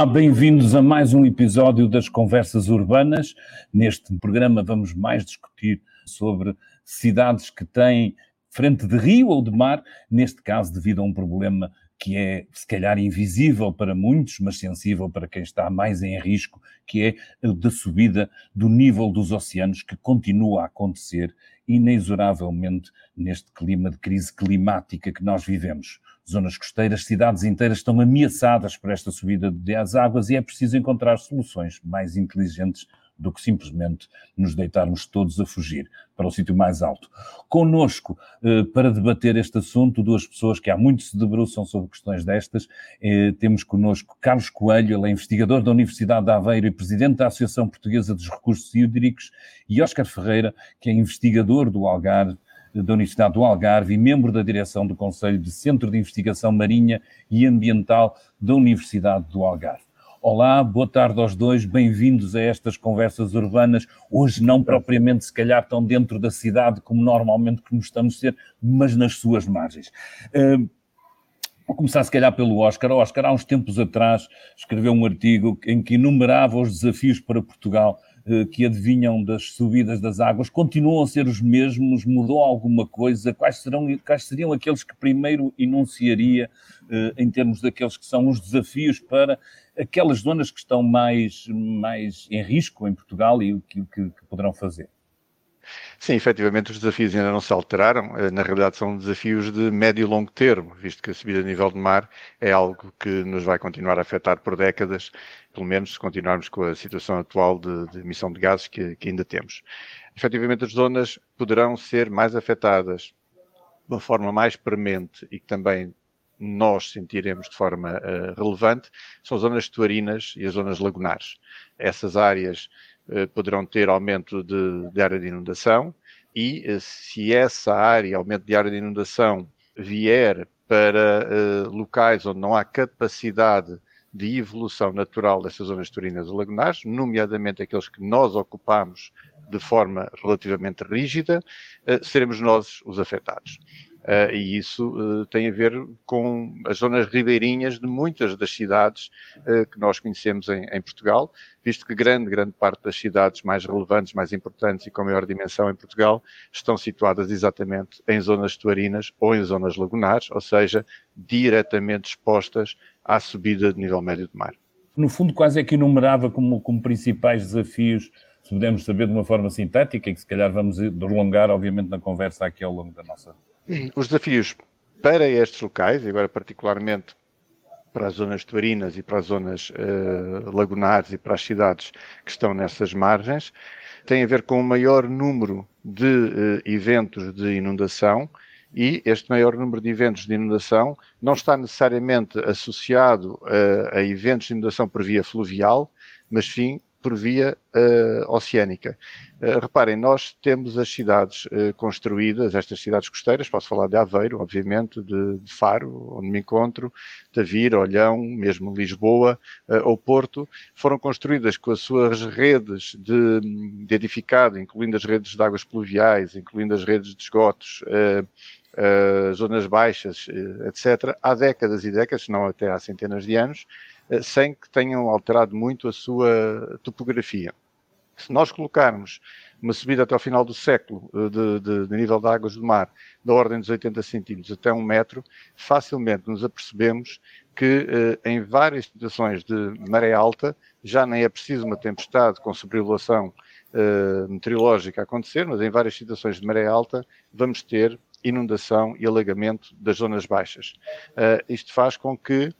Olá, bem-vindos a mais um episódio das Conversas Urbanas. Neste programa vamos mais discutir sobre cidades que têm frente de rio ou de mar, neste caso devido a um problema que é se calhar invisível para muitos, mas sensível para quem está mais em risco, que é a da subida do nível dos oceanos, que continua a acontecer inexoravelmente neste clima de crise climática que nós vivemos. Zonas costeiras, cidades inteiras estão ameaçadas por esta subida das águas e é preciso encontrar soluções mais inteligentes do que simplesmente nos deitarmos todos a fugir para o sítio mais alto. Conosco, eh, para debater este assunto, duas pessoas que há muito se debruçam sobre questões destas. Eh, temos conosco Carlos Coelho, ele é investigador da Universidade de Aveiro e presidente da Associação Portuguesa dos Recursos Hídricos, e Óscar Ferreira, que é investigador do Algarve, da Universidade do Algarve e membro da direção do Conselho de Centro de Investigação Marinha e Ambiental da Universidade do Algarve. Olá, boa tarde aos dois, bem-vindos a estas conversas urbanas. Hoje, não propriamente, se calhar, tão dentro da cidade como normalmente como estamos a ser, mas nas suas margens. Uh, Vou começar, se calhar, pelo Oscar. O Oscar, há uns tempos atrás, escreveu um artigo em que enumerava os desafios para Portugal que adivinham das subidas das águas. Continuam a ser os mesmos? Mudou alguma coisa? Quais, serão, quais seriam aqueles que primeiro enunciaria uh, em termos daqueles que são os desafios para aquelas zonas que estão mais, mais em risco em Portugal e o que, que, que poderão fazer? Sim, efetivamente os desafios ainda não se alteraram. Eh, na realidade, são desafios de médio e longo termo, visto que a subida de nível de mar é algo que nos vai continuar a afetar por décadas, pelo menos se continuarmos com a situação atual de, de emissão de gases que, que, ainda temos. Efetivamente, as zonas poderão ser mais afetadas de uma forma mais premente e que também nós sentiremos de forma uh, relevante são as zonas estuarinas e as zonas lagunares. Essas áreas poderão ter aumento de, de, área de inundação e uh, se essa área, aumento de área de inundação, vier para locais onde não há capacidade de evolução natural dessas zonas estuarinas e lagunares, nomeadamente aqueles que nós ocupamos de forma relativamente rígida, seremos nós os afetados. Uh, e isso uh, tem a ver com as zonas ribeirinhas de muitas das cidades uh, que nós conhecemos em, em, Portugal, visto que grande, grande parte das cidades mais relevantes, mais importantes e com maior dimensão em Portugal estão situadas exatamente em zonas estuarinas ou em zonas lagunares, ou seja, diretamente expostas à subida de nível médio do mar. No fundo, quase é que enumerava como, como principais desafios se pudermos saber de uma forma sintética que se calhar vamos prolongar, obviamente, na conversa aqui ao longo da nossa os desafios para estes locais, e agora particularmente para as zonas tuarinas e para as zonas uh, lagunares e para as cidades que estão nessas margens, têm a ver com o maior número de uh, eventos de inundação e este maior número de eventos de inundação não está necessariamente associado uh, a eventos de inundação por via fluvial, mas sim por via uh, oceânica. Uh, reparem, nós temos as cidades uh, construídas, estas cidades costeiras, posso falar de Aveiro, obviamente, de, de Faro, onde me encontro, Tavira, Olhão, mesmo Lisboa ou Porto, foram construídas com as suas redes de, de edificado, incluindo as redes de águas pluviais, incluindo as redes de esgotos, zonas baixas, etc., há décadas e décadas, se não até há centenas de anos, sem que tenham alterado muito a sua topografia. Se nós colocarmos uma subida até ao final do século eh, de, de, de nível de águas do mar da ordem dos 80 centímetros até um metro, facilmente nos apercebemos que eh, em várias situações de maré alta já nem é preciso uma tempestade com sobrevolação meteorológica acontecer, mas em várias situações de maré alta vamos ter inundação e alagamento das zonas baixas. isto faz com que uh,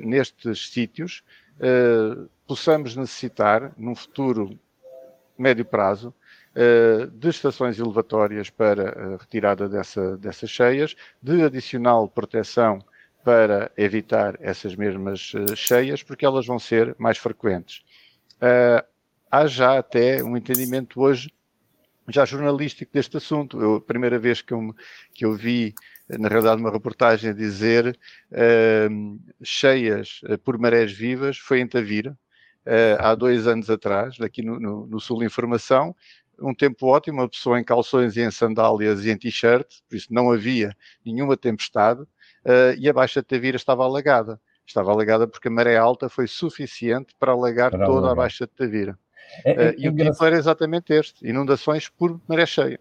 nestes sítios, uh, possamos necessitar, num futuro médio prazo, uh, de estações elevatórias para a retirada dessa, dessas cheias, de adicional proteção para evitar essas mesmas cheias, porque elas vão ser mais frequentes. há já até um entendimento hoje já jornalístico deste assunto. Eu, a primeira vez que eu, que eu vi na realidade, uma reportagem a dizer uh, cheias uh, por marés vivas foi em Tavira, uh, há dois anos atrás, aqui no, no, no, Sul Informação, um tempo ótimo, uma pessoa em calções e em sandálias e em t-shirt, por isso não havia nenhuma tempestade, uh, e a Baixa de Tavira estava alagada. Estava alagada porque a maré alta foi suficiente para alagar para toda alagar. a Baixa de Tavira. É, é, uh, e o título era exatamente este: Inundações por maré cheia.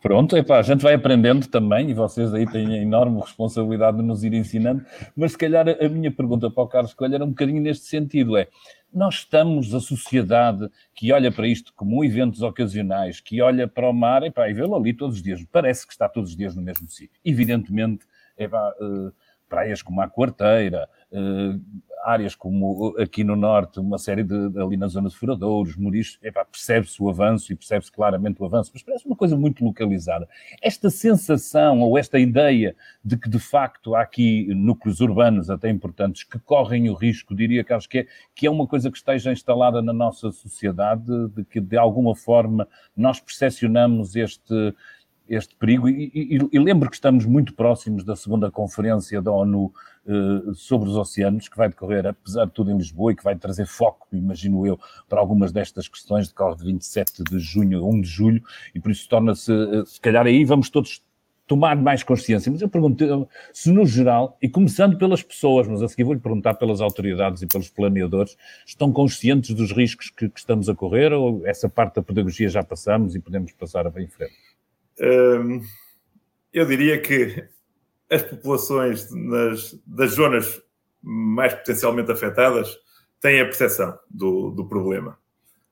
Pronto, epá, a gente vai aprendendo também e vocês aí têm a enorme responsabilidade de nos ir ensinando, mas se calhar a minha pergunta para o Carlos Coelho era um bocadinho neste sentido, é nós estamos, a sociedade que olha para isto como eventos ocasionais, que olha para o mar epá, e vê-lo ali todos os dias, parece que está todos os dias no mesmo sítio. Evidentemente, epá, uh, praias como a Quarteira, uh, áreas como aqui no Norte, uma série de, ali na zona de Furadouros, Muriz, percebe-se o avanço e percebe-se claramente o avanço, mas parece uma coisa muito localizada. Esta sensação ou esta ideia de que de facto há aqui núcleos urbanos até importantes que correm o risco, diria Carlos, que é, que é uma coisa que esteja instalada na nossa sociedade, de que de alguma forma nós percepcionamos este este perigo. E, e, e, lembro que estamos muito próximos da segunda conferência da ONU uh, sobre os oceanos, que vai decorrer, apesar de tudo, em Lisboa e que vai trazer foco, imagino eu, para algumas destas questões. Decorre de 27 de junho a 1 de julho, e por isso torna-se, uh, se calhar aí vamos todos tomar mais consciência. Mas eu pergunto se, no geral, e começando pelas pessoas, mas a seguir vou-lhe perguntar pelas autoridades e pelos planeadores, estão conscientes dos riscos que, que estamos a correr ou essa parte da pedagogia já passamos e podemos passar em frente? Eu diria que as populações nas, das zonas mais potencialmente afetadas têm a percepção do, do problema.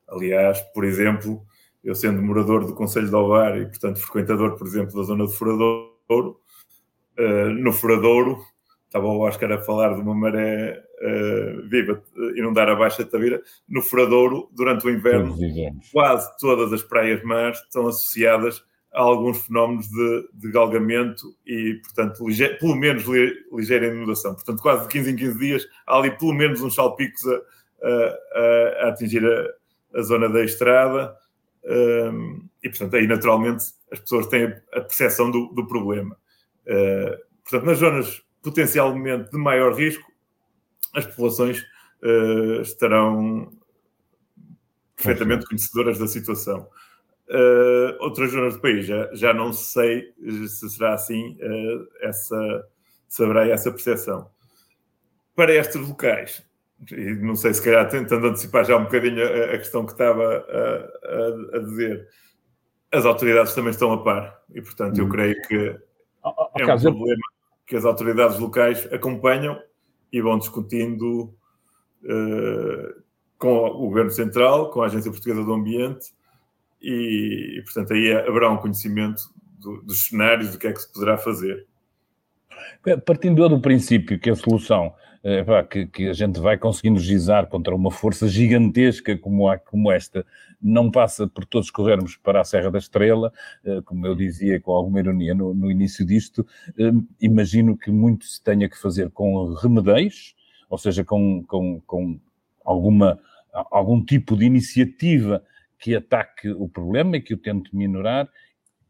Aliás, por exemplo, eu sendo morador do Conselho de Alvar e, portanto, frequentador, por exemplo, da zona de Furadouro, uh, no Furadouro, estava o Oscar a falar de uma maré uh, viva, inundar a Baixa de Tavira, no Furadouro, durante o inverno, quase todas as praias-mar estão associadas alguns fenómenos de, de galgamento e, portanto, pelo menos ligeira inundação. Portanto, quase de 15 em 15 dias há ali pelo menos uns salpicos a, a, a atingir a, a, zona da estrada um, e, portanto, aí naturalmente as pessoas têm a percepção do, do problema. Uh, portanto, nas zonas potencialmente de maior risco, as populações uh, estarão perfeitamente conhecedoras da situação. Uh, outras zonas do país já, já não sei se será assim, uh, essa, se haverá essa percepção. Para estes locais, e não sei se calhar tentando antecipar já um bocadinho a, a questão que estava a, a, a, dizer, as autoridades também estão a par e, portanto, eu hum. creio que oh, oh, é um problema que as autoridades locais acompanham e vão discutindo uh, com o Governo Central, com a Agência Portuguesa do Ambiente e, e portanto, aí haverá um conhecimento do, dos cenários, do que é que se poderá fazer. Partindo do princípio que a solução é, que, que, a gente vai conseguindo gizar contra uma força gigantesca como, a, como esta, não passa por todos corrermos para a Serra da Estrela, eh, como eu dizia com alguma ironia no, no início disto, eh, imagino que muito se tenha que fazer com remedeios, ou seja, com, com, com alguma, algum tipo de iniciativa que ataque o problema e que o tente minorar,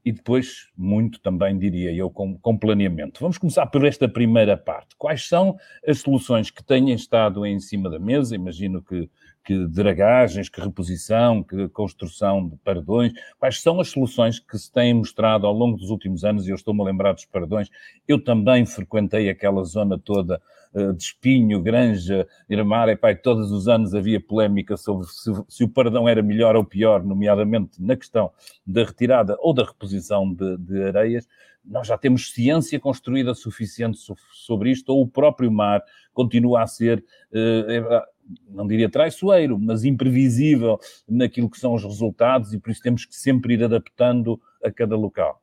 e depois, muito também, diria eu, com, com, planeamento. Vamos começar por esta primeira parte. Quais são as soluções que têm estado em cima da mesa? Imagino que, que dragagens, que reposição, que construção de paredões. Quais são as soluções que se têm mostrado ao longo dos últimos anos? E eu estou-me a lembrar dos paredões. Eu também frequentei aquela zona toda eh, de Espinho, Granja, Irmar, e pai, todos os anos havia polémica sobre se, se, o perdão era melhor ou pior, nomeadamente na questão da retirada ou da reposição de, de areias. Nós já temos ciência construída suficiente sobre isto, ou o próprio mar continua a ser, eh, não diria traiçoeiro, mas imprevisível naquilo que são os resultados e por isso temos que sempre ir adaptando a cada local.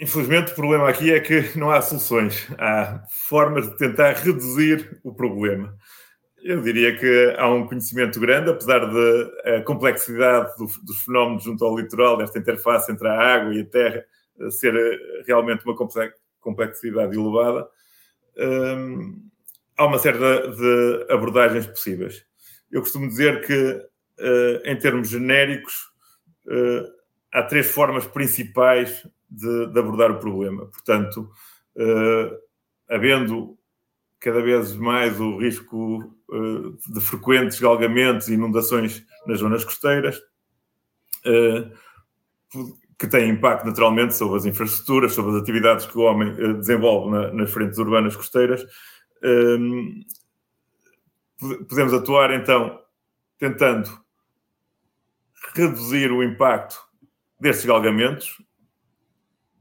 Infelizmente, o problema aqui é que não há soluções. Há formas de tentar reduzir o problema. Eu diria que há um conhecimento grande, apesar da complexidade do, dos fenómenos junto ao litoral, desta interface entre a água e a terra eh, ser eh, realmente uma complexidade elevada. Hum, há uma série de, abordagens possíveis. Eu costumo dizer que, uh, em termos genéricos, uh, há três formas principais de, de abordar o problema. Portanto, uh, havendo cada vez mais o risco de frequentes galgamentos e inundações nas zonas costeiras, que têm impacto naturalmente sobre as infraestruturas, sobre as atividades que o homem desenvolve na, nas frentes urbanas costeiras, podemos atuar então tentando reduzir o impacto destes galgamentos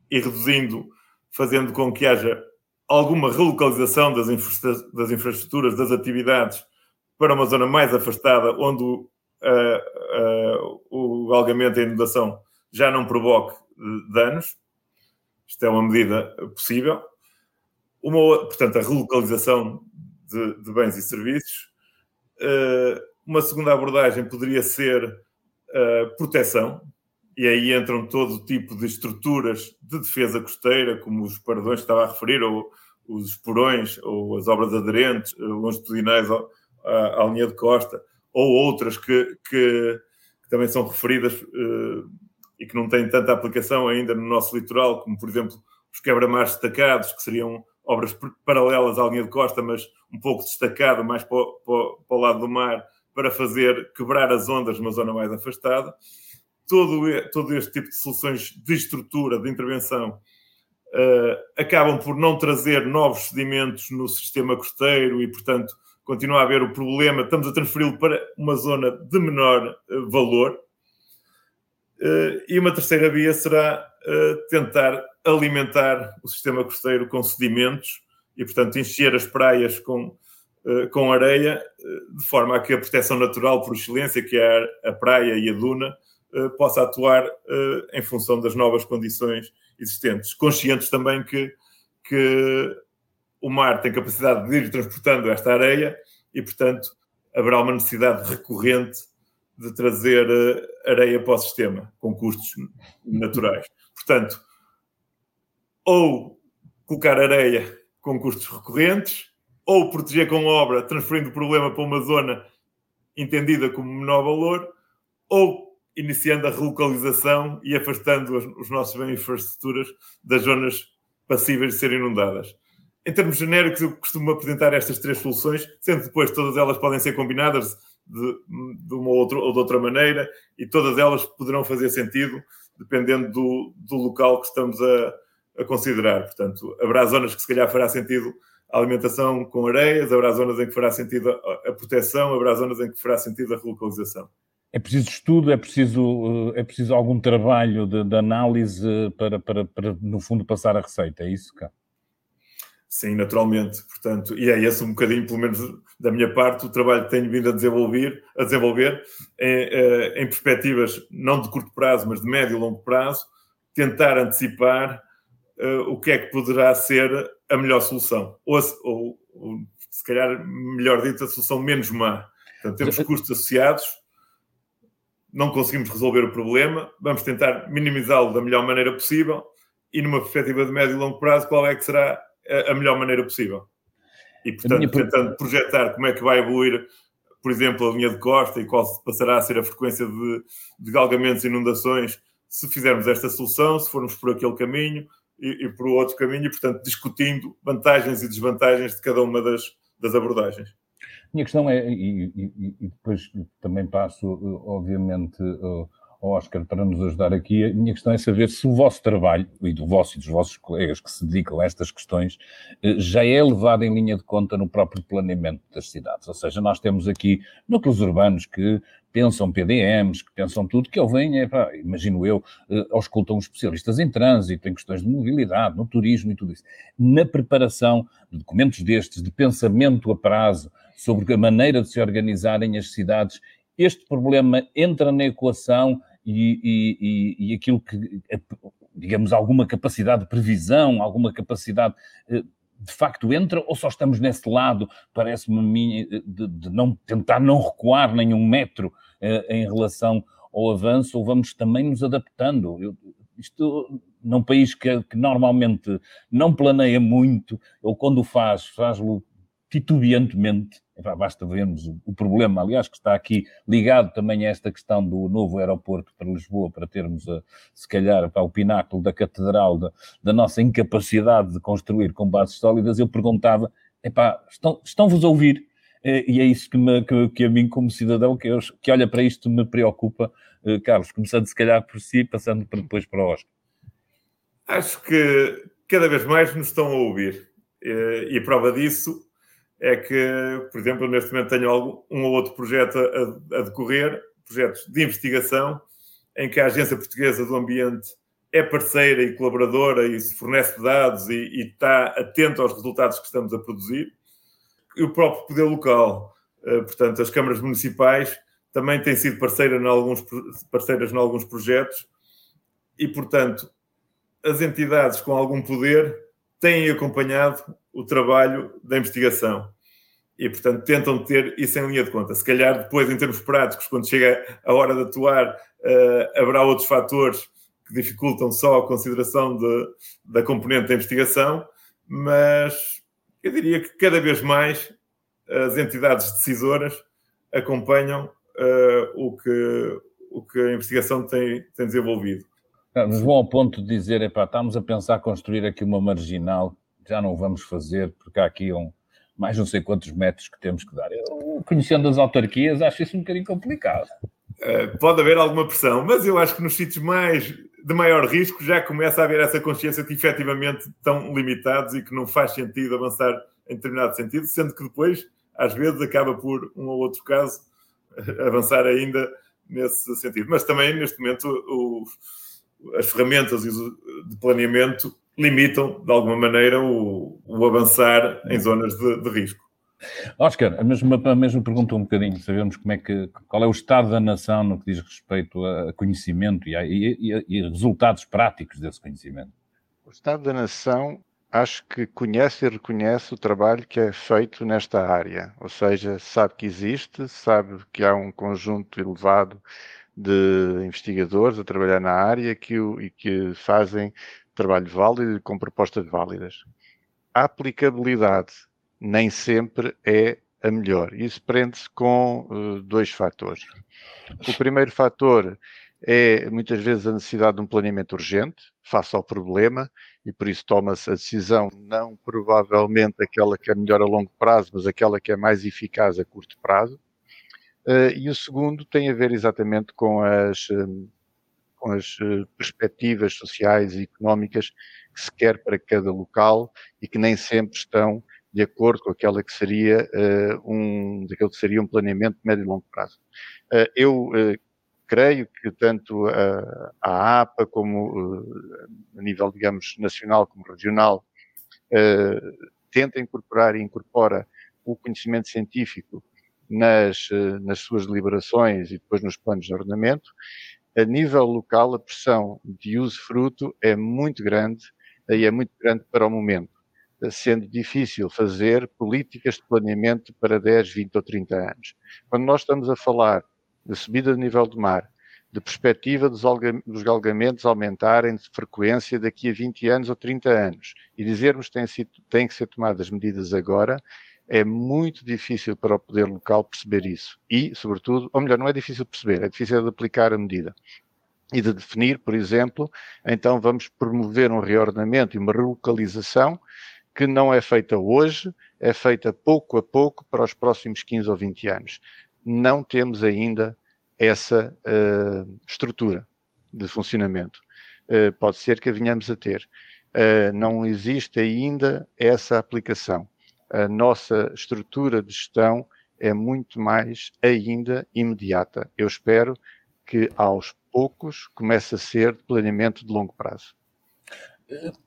e reduzindo, fazendo com que haja alguma relocalização das, infra das infraestruturas, das atividades para uma zona mais afastada, onde o, uh, uh, o algamento e a inundação já não provoque eh, danos. Isto é uma medida possível. Uma, portanto, a relocalização de, de bens e serviços. Uh, uma segunda abordagem poderia ser uh, proteção, e aí entram todo tipo de estruturas de defesa costeira, como os pardões que estava a referir, ou os esporões, ou as obras aderentes, longitudinais à, à linha de costa, ou outras que, que, que também são referidas uh, e que não têm tanta aplicação ainda no nosso litoral, como por exemplo os quebra-mares destacados, que seriam obras paralelas à linha de costa, mas um pouco destacado mais para o, para o lado do mar, para fazer quebrar as ondas numa zona mais afastada. Todo, todo este tipo de soluções de estrutura, de intervenção, uh, acabam por não trazer novos sedimentos no sistema costeiro e, portanto, continua a haver o problema. Estamos a transferi-lo para uma zona de menor uh, valor. Uh, e uma terceira via será tentar alimentar o sistema costeiro com sedimentos e, portanto, encher as praias com, uh, com areia, uh, de forma a que a proteção natural por excelência, que é a, praia e a duna, uh, possa atuar em função das novas condições existentes. Conscientes também que, que o mar tem capacidade de ir transportando esta areia e, portanto, haverá uma necessidade recorrente de trazer areia para o sistema, com custos naturais. Portanto, ou colocar areia com custos recorrentes, ou proteger com obra, transferindo o problema para uma zona entendida como menor valor, ou iniciando a relocalização e afastando os, os nossos bens infraestruturas das zonas passíveis de serem inundadas. Em termos genéricos, eu costumo apresentar estas três soluções, sendo depois todas elas podem ser combinadas de, de uma outra, ou de outra maneira, e todas elas poderão fazer sentido dependendo do, do local que estamos a, a considerar. Portanto, haverá zonas que se calhar fará sentido a alimentação com areias, haverá zonas em que fará sentido a, proteção, haverá zonas em que fará sentido a relocalização. É preciso estudo, é preciso, é preciso algum trabalho de, de análise para, para, para, no fundo, passar a receita, é isso, cá? Sim, naturalmente. Portanto, e é esse um bocadinho, pelo menos da minha parte, o trabalho que tenho vindo a desenvolver, a desenvolver em, eh, em perspectivas não de curto prazo, mas de médio e longo prazo, tentar antecipar uh, o que é que poderá ser a melhor solução. Ou, ou, ou, se calhar, melhor dito, a solução menos má. Portanto, temos custos associados, não conseguimos resolver o problema, vamos tentar minimizá-lo da melhor maneira possível e, numa perspectiva de médio e longo prazo, qual é que será a, a melhor maneira possível. E, portanto, tentando projetar como é que vai evoluir, por exemplo, a linha de costa e qual passará a ser a frequência de, de galgamentos e inundações se fizermos esta solução, se formos por aquele caminho, e, e por outro caminho, e portanto discutindo vantagens e desvantagens de cada uma das, das abordagens. Minha questão é, e, e, e depois também passo, obviamente, ao Oscar para nos ajudar aqui. A minha questão é saber se o vosso trabalho, e do vosso e dos vossos colegas que se dedicam a estas questões, eh, já é levado em linha de conta no próprio planeamento das cidades. Ou seja, nós temos aqui núcleos urbanos que pensam PDMs, que pensam tudo, que ele vem, é, pá, imagino eu, eh, auscultam especialistas em trânsito, em questões de mobilidade, no turismo e tudo isso. Na preparação de documentos destes, de pensamento a prazo, sobre a maneira de se organizarem as cidades, este problema entra na equação e, e, e, aquilo que, digamos, alguma capacidade de previsão, alguma capacidade eh, de facto entra ou só estamos nesse lado, parece-me a mim, eh, de, de, não tentar não recuar nenhum metro eh, em relação ao avanço, ou vamos também nos adaptando. Eu, isto, num país que, que, normalmente não planeia muito, ou quando faz, faz-lo titubeantemente, basta vermos o, o, problema, aliás, que está aqui ligado também a esta questão do novo aeroporto para Lisboa, para termos, a, se calhar, para o pináculo da catedral da, da, nossa incapacidade de construir com bases sólidas, eu perguntava, epá, estão, estão-vos a ouvir? E é isso que, me, que, que, a mim, como cidadão, que, eu, que olha para isto, me preocupa, eh, Carlos, começando se calhar por si, passando depois para o Oscar. Acho que cada vez mais nos estão a ouvir. Eh, e a prova disso é que, por exemplo, neste momento tenho um ou outro projeto a, a decorrer, projetos de investigação, em que a Agência Portuguesa do Ambiente é parceira e colaboradora e fornece dados e, e, está atento aos resultados que estamos a produzir. E o próprio poder local, eh, portanto, as câmaras municipais também têm sido parceira em alguns, parceiras em alguns projetos e, portanto, as entidades com algum poder têm acompanhado o trabalho da investigação e, portanto, tentam ter isso em linha de conta. Se calhar, depois, em termos práticos, quando chega a hora de atuar, uh, haverá outros fatores que dificultam só a consideração de, da componente da investigação, mas eu diria que cada vez mais as entidades decisoras acompanham uh, o, que, o que a investigação tem, tem desenvolvido. Mas vão ao ponto de dizer, epá, estamos a pensar construir aqui uma marginal, já não vamos fazer, porque há aqui um, mais não sei quantos metros que temos que dar. Eu, conhecendo as autarquias, acho isso um bocadinho complicado. Uh, pode haver alguma pressão, mas eu acho que nos sítios mais de maior risco já começa a haver essa consciência que efetivamente estão limitados e que não faz sentido avançar em determinado sentido, sendo que depois, às vezes, acaba por um ou outro caso avançar ainda nesse sentido. Mas também, neste momento, os, as ferramentas de planeamento limitam, de alguma maneira, o, o avançar em zonas de, de risco. Oscar, a mesma, a mesma pergunta um bocadinho, sabemos como é que, qual é o estado da nação no que diz respeito a conhecimento e, a, e, e resultados práticos desse conhecimento. O estado da nação acho que conhece e reconhece o trabalho que é feito nesta área, ou seja, sabe que existe, sabe que há um conjunto elevado de investigadores a trabalhar na área que o, e que fazem trabalho válido com propostas válidas. A aplicabilidade nem sempre é a melhor. Isso prende-se com uh, dois fatores. O primeiro fator é muitas vezes a necessidade de um planeamento urgente, face ao problema, e por isso toma-se a decisão, não provavelmente aquela que é melhor a longo prazo, mas aquela que é mais eficaz a curto prazo. Uh, e o segundo tem a ver exatamente com as, um, com as perspectivas sociais e económicas que se quer para cada local e que nem sempre estão de acordo com aquela que seria uh, um, daquele que seria um planeamento de médio e longo prazo. Uh, eu uh, creio que tanto a, a APA como a nível, digamos, nacional como regional tenta incorporar e incorpora o conhecimento científico nas, nas suas deliberações e depois nos planos de ordenamento. A nível local, a pressão de uso fruto é muito grande e é muito grande para o momento sendo difícil fazer políticas de planeamento para 10, 20 ou 30 anos. Quando nós estamos a falar de subida de nível do mar, de perspectiva dos galgamentos aumentarem de frequência daqui a 20 anos ou 30 anos, e dizermos que têm, sido, têm que ser tomadas medidas agora, é muito difícil para o poder local perceber isso. E, sobretudo, ou melhor, não é difícil perceber, é difícil de aplicar a medida e de definir, por exemplo, então vamos promover um reordenamento e uma relocalização que não é feita hoje, é feita pouco a pouco para os próximos 15 ou 20 anos. Não temos ainda essa uh, estrutura de funcionamento. Uh, pode ser que a venhamos a ter. Uh, não existe ainda essa aplicação. A nossa estrutura de gestão é muito mais ainda imediata. Eu espero que aos poucos comece a ser de planeamento de longo prazo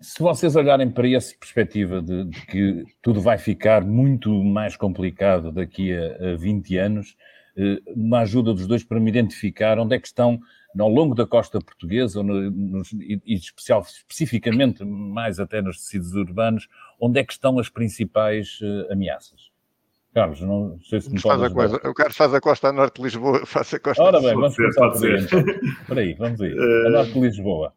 se vocês olharem para essa perspectiva de, de, que tudo vai ficar muito mais complicado daqui a, a 20 anos, eh, uma ajuda dos dois para me identificar onde é que estão ao longo da costa portuguesa, no, nos, e, e especial, especificamente mais até nos tecidos urbanos, onde é que estão as principais uh, ameaças? Carlos, não sei se me faz a coisa. O Carlos faz a costa norte de Lisboa, faz a costa Ora bem, vamos começar por aí. Então. Espera aí, vamos aí. A eh, norte de Lisboa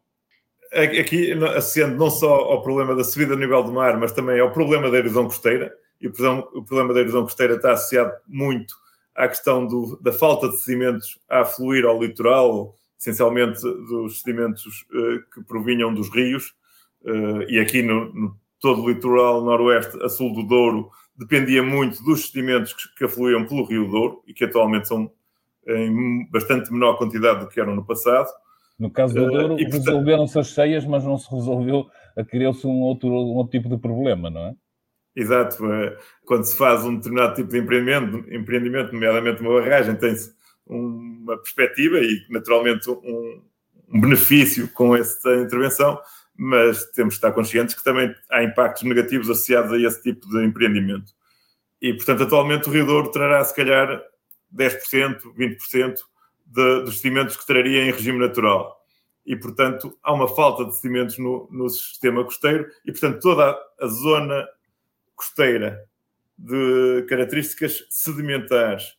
aqui associando não só ao problema da subida do nível do mar, mas também ao problema da erosão costeira, e o problema da erosão costeira está associado muito à questão do, da falta de sedimentos a fluir ao litoral, essencialmente dos sedimentos uh, que provinham dos rios, uh, e aqui no, no, todo o litoral noroeste a sul do Douro dependia muito dos sedimentos que, que afluíam pelo rio Douro, e que atualmente são em bastante menor quantidade do que eram no passado. No caso do Douro, uh, resolveram-se as cheias, mas não se resolveu, criou-se um outro, um outro tipo de problema, não é? Exato. É, quando se faz um determinado tipo de empreendimento, empreendimento nomeadamente uma barragem, tem-se uma perspectiva e, naturalmente, um, um benefício com essa intervenção, mas temos que estar conscientes que também há impactos negativos associados a esse tipo de empreendimento. E, portanto, atualmente o Rio Douro trará, se calhar, 10%, 20% de, dos sedimentos que traria em regime natural. E, portanto, há uma falta de sedimentos no, no sistema costeiro e, portanto, toda a zona costeira de características sedimentares,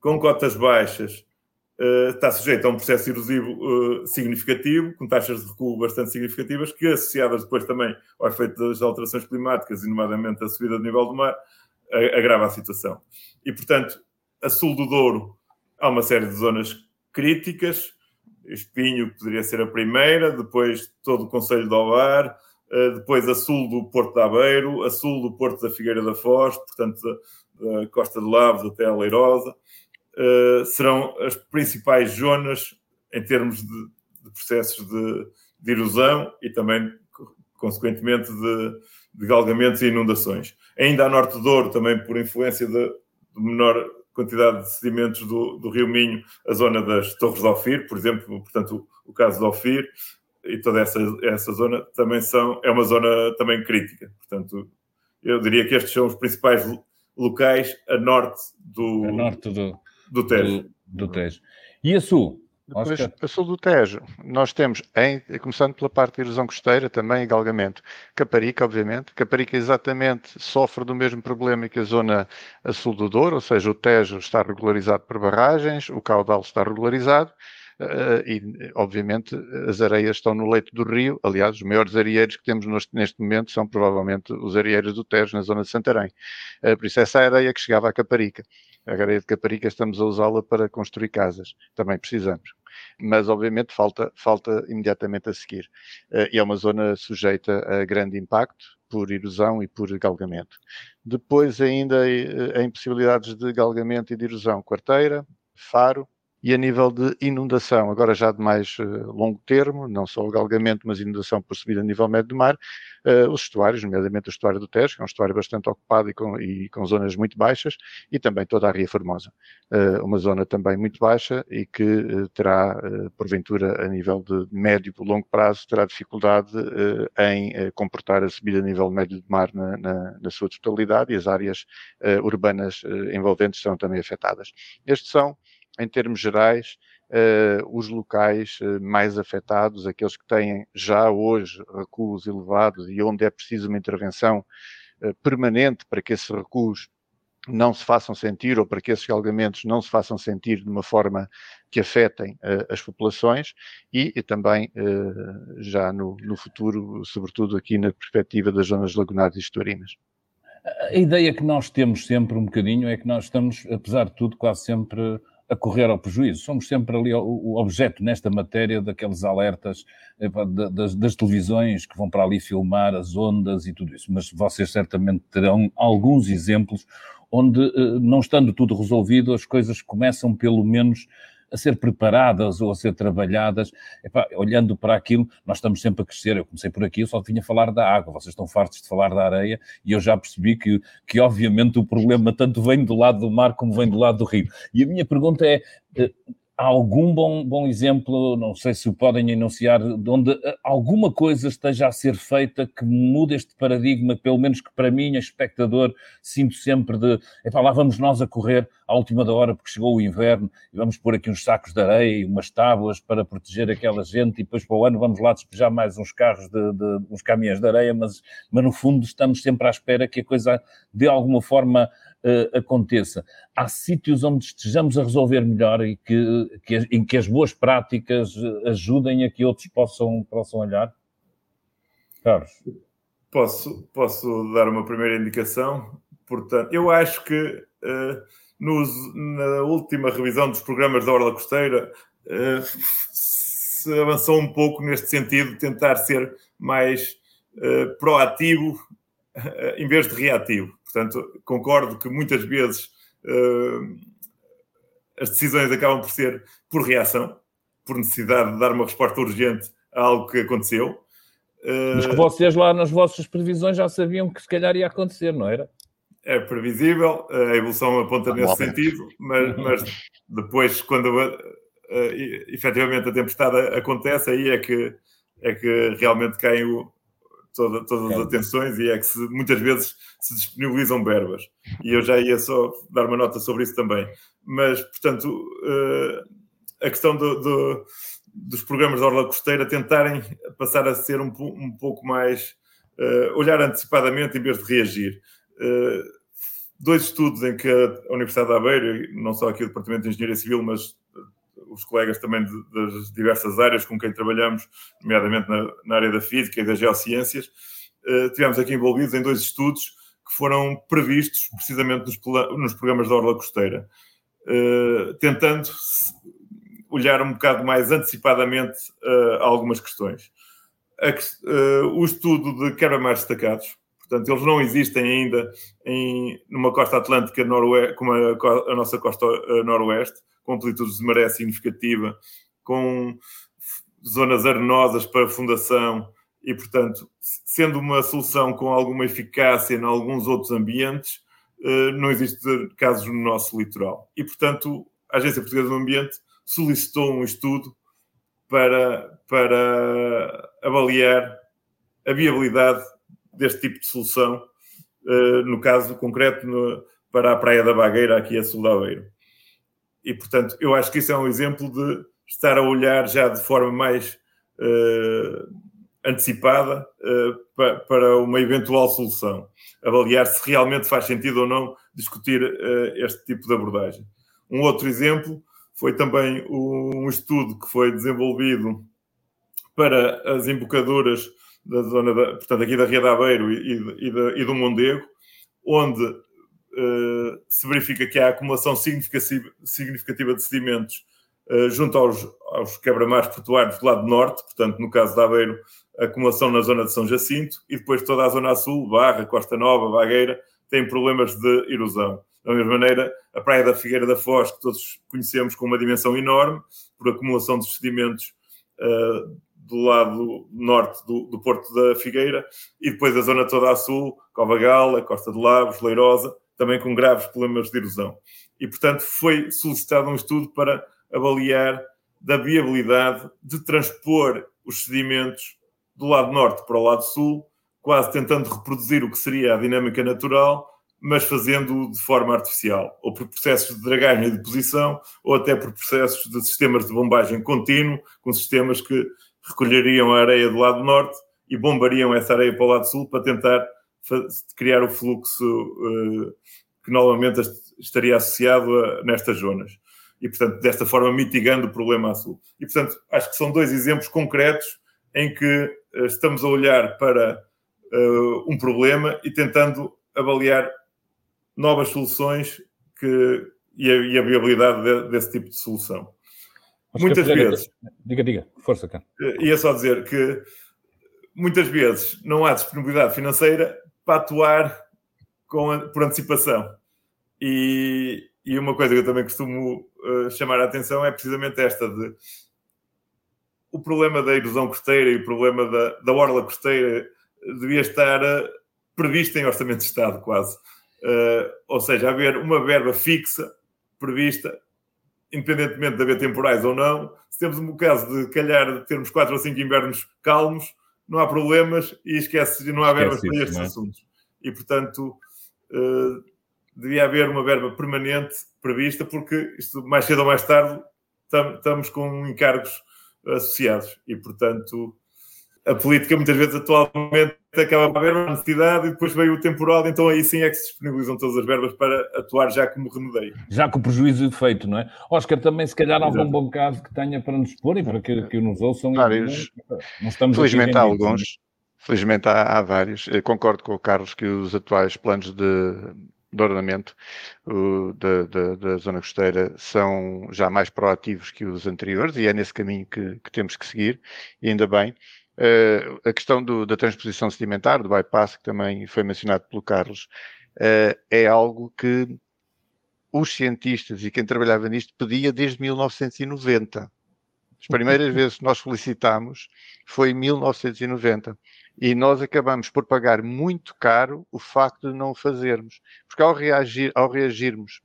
com cotas baixas, uh, está sujeita a um processo erosivo uh, significativo, com taxas de recuo bastante significativas, que associadas depois também ao efeito das alterações climáticas, e nomeadamente a subida do nível do mar, agrava a situação. E, portanto, a sul do Douro há uma série de zonas críticas, Espinho poderia ser a primeira, depois todo o Conselho de Ovar, eh, depois a sul do Porto de Aveiro, a sul do Porto da Figueira da Foz, portanto da, Costa de Lavos até a Leirosa, uh, serão as principais zonas em termos de, processos de, erosão e também, consequentemente, de, de galgamentos e inundações. Ainda a norte do Douro, também por influência de menor quantidade de sedimentos do, do, Rio Minho, a zona das Torres de Ofir, por exemplo, portanto, o, o caso de Ofir, e toda essa, essa zona também são, é uma zona também crítica. Portanto, eu diria que estes são os principais locais a norte do, a norte do, do Tejo. Do, do Tejo. E a sul? Depois, a sul do Tejo, nós temos, em, começando pela parte de erosão costeira, também galgamento. Caparica, obviamente. Caparica exatamente sofre do mesmo problema que a zona a sul do Douro, ou seja, o Tejo está regularizado por barragens, o caudal está regularizado, e, obviamente, as areias estão no leito do rio. Aliás, os maiores areieiros que temos neste momento são provavelmente os areieiros do Tejo, na zona de Santarém. Uh, por isso, essa areia que chegava à Caparica. A areia de Caparica estamos a usá-la para construir casas. Também precisamos. Mas, obviamente, falta, falta imediatamente a seguir. Uh, e é uma zona sujeita a grande impacto por erosão e por galgamento. Depois, ainda, em possibilidades de galgamento e de erosão, quarteira, faro, e a nível de inundação, agora já de mais uh, longo termo, não só o galgamento, mas inundação por subida a nível médio do mar, uh, os estuários, nomeadamente o estuário do Tejo, que é um estuário bastante ocupado e com, e com zonas muito baixas, e também toda a Ria Formosa, uh, uma zona também muito baixa e que terá, porventura, a nível de médio e longo prazo, terá dificuldade em comportar a subida a nível médio do mar na, na, na sua totalidade e as áreas urbanas envolventes são também afetadas. Estes são em termos gerais, uh, os locais uh, mais afetados, aqueles que têm já hoje recuos elevados e onde é preciso uma intervenção uh, permanente para que esses recuos não se façam sentir ou para que esses galgamentos não se façam sentir de uma forma que afetem as populações e, e também já no, no, futuro, sobretudo aqui na perspectiva das zonas lagunares e estuarinas. A ideia que nós temos sempre um bocadinho é que nós estamos, apesar de tudo, quase sempre a correr ao prejuízo. Somos sempre ali o objeto nesta matéria daqueles alertas das, das, televisões que vão para ali filmar as ondas e tudo isso. Mas vocês certamente terão alguns exemplos onde, eh, não estando tudo resolvido, as coisas começam pelo menos a ser preparadas ou a ser trabalhadas. Epá, olhando para aquilo, nós estamos sempre a crescer. Eu comecei por aqui, eu só vinha falar da água, vocês estão fartos de falar da areia e eu já percebi que, que obviamente o problema tanto vem do lado do mar como vem do lado do rio. E a minha pergunta é eh, há algum bom, bom exemplo, não sei se o podem enunciar, de onde eh, alguma coisa esteja a ser feita que mude este paradigma, pelo menos que para mim, espectador, sinto sempre de, epá, lá vamos nós a correr à última da hora porque chegou o inverno e vamos pôr aqui uns sacos de areia e umas tábuas para proteger aquela gente e depois para o ano vamos lá despejar mais uns carros, de, de uns caminhões de areia, mas, mas no fundo estamos sempre à espera que a coisa de alguma forma uh, aconteça. Há sítios onde estejamos a resolver melhor e que, que, em que as boas práticas eh, ajudem a que outros possam, possam olhar? Carlos. Posso, posso dar uma primeira indicação? Portanto, eu acho que uh, nos, na última revisão dos programas da Orla Costeira uh, se avançou um pouco neste sentido, de tentar ser mais uh, proativo em vez de reativo. Portanto, concordo que muitas vezes uh, as decisões acabam por ser por reação, por necessidade de dar uma resposta urgente a algo que aconteceu. Mas que vocês lá nas vossas previsões já sabiam que se calhar ia acontecer, não era? É previsível, a evolução aponta nesse sentido, mas, uhum. mas depois, quando uh, efetivamente a tempestade acontece, aí é que, é que realmente caem o, toda, todas as atenções e é que se, muitas vezes se disponibilizam verbas. E eu já ia só dar uma nota sobre isso também. Mas, portanto, uh, a questão do, do, dos programas da Orla Costeira tentarem passar a ser um, um pouco mais. Uh, olhar antecipadamente em vez de reagir. Uh, dois estudos em que a Universidade de Aveiro, não só aqui o Departamento de Engenharia Civil, mas os colegas também de, das diversas áreas com quem trabalhamos, nomeadamente na, na área da física e das geociências, uh, tivemos aqui envolvidos em dois estudos que foram previstos precisamente nos, nos programas da Orla Costeira, uh, tentando olhar um bocado mais antecipadamente uh, algumas questões. A, o estudo de quebra-mares destacados, portanto, eles não existem ainda em, numa costa atlântica noroeste, como a, a nossa costa noroeste, com amplitude de maré significativa, com zonas arenosas para fundação e, portanto, sendo uma solução com alguma eficácia em alguns outros ambientes, eh, não existe casos no nosso litoral. E, portanto, a Agência Portuguesa do Ambiente solicitou um estudo para, para avaliar a viabilidade deste tipo de solução, eh, no caso concreto, para a Praia da Bagueira, aqui a sul da Aveiro. E, portanto, eu acho que isso é um exemplo de estar a olhar já de forma mais uh, antecipada uh, pa para uma eventual solução. Avaliar se realmente faz sentido ou não discutir uh, este tipo de abordagem. Um outro exemplo foi também um estudo que foi desenvolvido para as embocaduras da zona, da, portanto, aqui da Ria de Aveiro e, e, e do Mondego, onde uh, se verifica que há acumulação significativa, de sedimentos uh, junto aos, aos quebra-mares portuários do lado norte, portanto, no caso de Aveiro, acumulação na zona de São Jacinto, e depois toda a zona sul, Barra, Costa Nova, Bagueira, tem problemas de erosão. Da mesma maneira, a Praia da Figueira da Foz, que todos conhecemos com uma dimensão enorme, por acumulação de sedimentos uh, do lado norte do, do, Porto da Figueira, e depois a zona toda a sul, Cova Gala, Costa de Lavos, Leirosa, também com graves problemas de erosão. E, portanto, foi solicitado um estudo para avaliar da viabilidade de transpor os sedimentos do lado norte para o lado sul, quase tentando reproduzir o que seria a dinâmica natural, mas fazendo-o de forma artificial, ou por processos de dragagem e deposição, ou até por processos de sistemas de bombagem contínuo, com sistemas que recolheriam a areia do lado norte e bombariam essa areia para o lado sul para tentar criar o fluxo uh, que normalmente estaria associado a, nestas zonas. E, portanto, desta forma, mitigando o problema a sul. E, portanto, acho que são dois exemplos concretos em que uh, estamos a olhar para uh, um problema e tentando avaliar novas soluções que, e, a, e a viabilidade de, desse tipo de solução. Mas muitas vezes. Diga, diga, força, cara. Ia só dizer que muitas vezes não há disponibilidade financeira para atuar com, por antecipação. E, e uma coisa que eu também costumo uh, chamar a atenção é precisamente esta de o problema da erosão costeira e o problema da, da orla costeira devia estar uh, previsto em orçamento de Estado, quase. Uh, ou seja, haver uma verba fixa prevista, independentemente de haver temporais ou não. Se temos um caso de calhar termos quatro ou cinco invernos calmos, não há problemas e esquece, não há verbas para estes é? assuntos. E, portanto, uh, devia haver uma verba permanente prevista, porque isto, mais cedo ou mais tarde, tam, estamos com encargos associados. E, portanto, a política muitas vezes atualmente acaba a haver uma necessidade e depois veio o temporal, então aí sim é que se disponibilizam todas as verbas para atuar já como remedeio. Já com o prejuízo feito, não é? Oscar, também se calhar há algum bom caso que tenha para nos expor e para que, que nos ouçam. Vários. Não estamos Felizmente há alguns. Felizmente há, há, vários. Eu concordo com o Carlos que os atuais planos de, de ordenamento uh, da, da, da, zona costeira são já mais proativos que os anteriores e é nesse caminho que, que temos que seguir, e ainda bem. Uh, a questão do, da transposição sedimentar, do bypass, que também foi mencionado pelo Carlos, uh, é algo que os cientistas e quem trabalhava nisto pedia desde 1990. As primeiras vezes que nós solicitámos foi em 1990 e nós acabamos por pagar muito caro o facto de não o fazermos, porque ao, reagir, ao reagirmos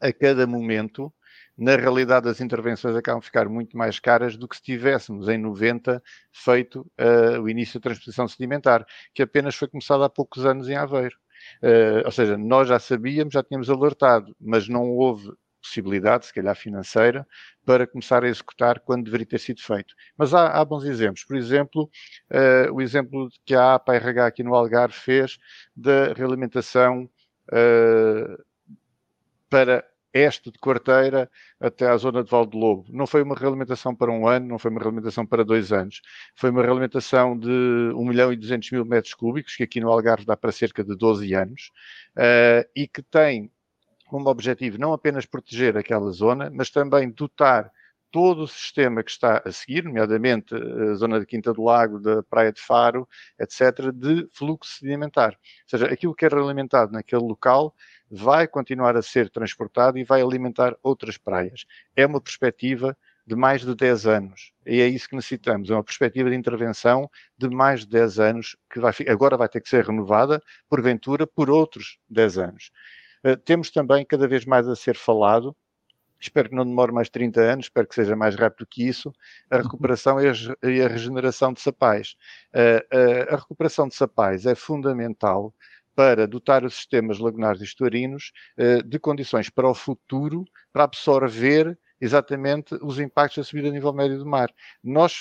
a cada momento, na realidade as intervenções acabam a ficar muito mais caras do que se tivéssemos em 90 feito uh, o início da transposição sedimentar, que apenas foi começado há poucos anos em Aveiro. Uh, ou seja, nós já sabíamos, já tínhamos alertado, mas não houve possibilidade, se calhar financeira, para começar a executar quando deveria ter sido feito. Mas há, há bons exemplos. Por exemplo, uh, o exemplo que a APA RH aqui no Algarve fez da realimentação uh, para este de Quarteira até à zona de Valde Lobo. Não foi uma realimentação para um ano, não foi uma realimentação para dois anos. Foi uma realimentação de 1 milhão e 200 mil metros cúbicos, que aqui no Algarve dá para cerca de 12 anos, uh, e que tem como objetivo não apenas proteger aquela zona, mas também dotar todo o sistema que está a seguir, nomeadamente a zona de Quinta do Lago, da Praia de Faro, etc., de fluxo sedimentar. Ou seja, aquilo que é alimentado naquele local vai continuar a ser transportado e vai alimentar outras praias. É uma perspectiva de mais de 10 anos. E é isso que necessitamos, é uma perspectiva de intervenção de mais de 10 anos, que vai, agora vai ter que ser renovada, porventura, por outros 10 anos. Uh, temos também cada vez mais a ser falado, espero que não demore mais 30 anos, espero que seja mais rápido que isso, a uhum. recuperação e a, regeneração de sapais. Uh, uh, a recuperação de sapais é fundamental para dotar os sistemas lagunares e estuarinos uh, de condições para o futuro, para absorver exatamente os impactos da subida a nível médio do mar. Nós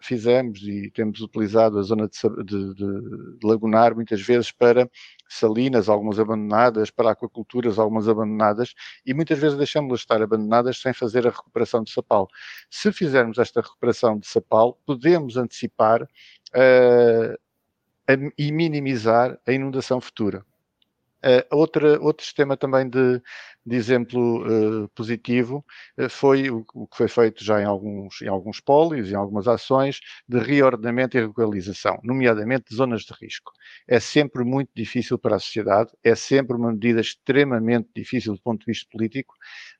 fizemos e temos utilizado a zona de, de, de, lagunar muitas vezes para salinas, algumas abandonadas, para aquaculturas, algumas abandonadas, e muitas vezes deixamos-las estar abandonadas sem fazer a recuperação de sapal. Se fizermos esta recuperação de sapal, podemos antecipar uh, e minimizar a inundação futura. Uh, outra, outro sistema também de, de exemplo uh, positivo uh, foi o, o, que foi feito já em alguns, em alguns pólios, em algumas ações de reordenamento e regularização, nomeadamente de zonas de risco. É sempre muito difícil para a sociedade, é sempre uma medida extremamente difícil do ponto de vista político,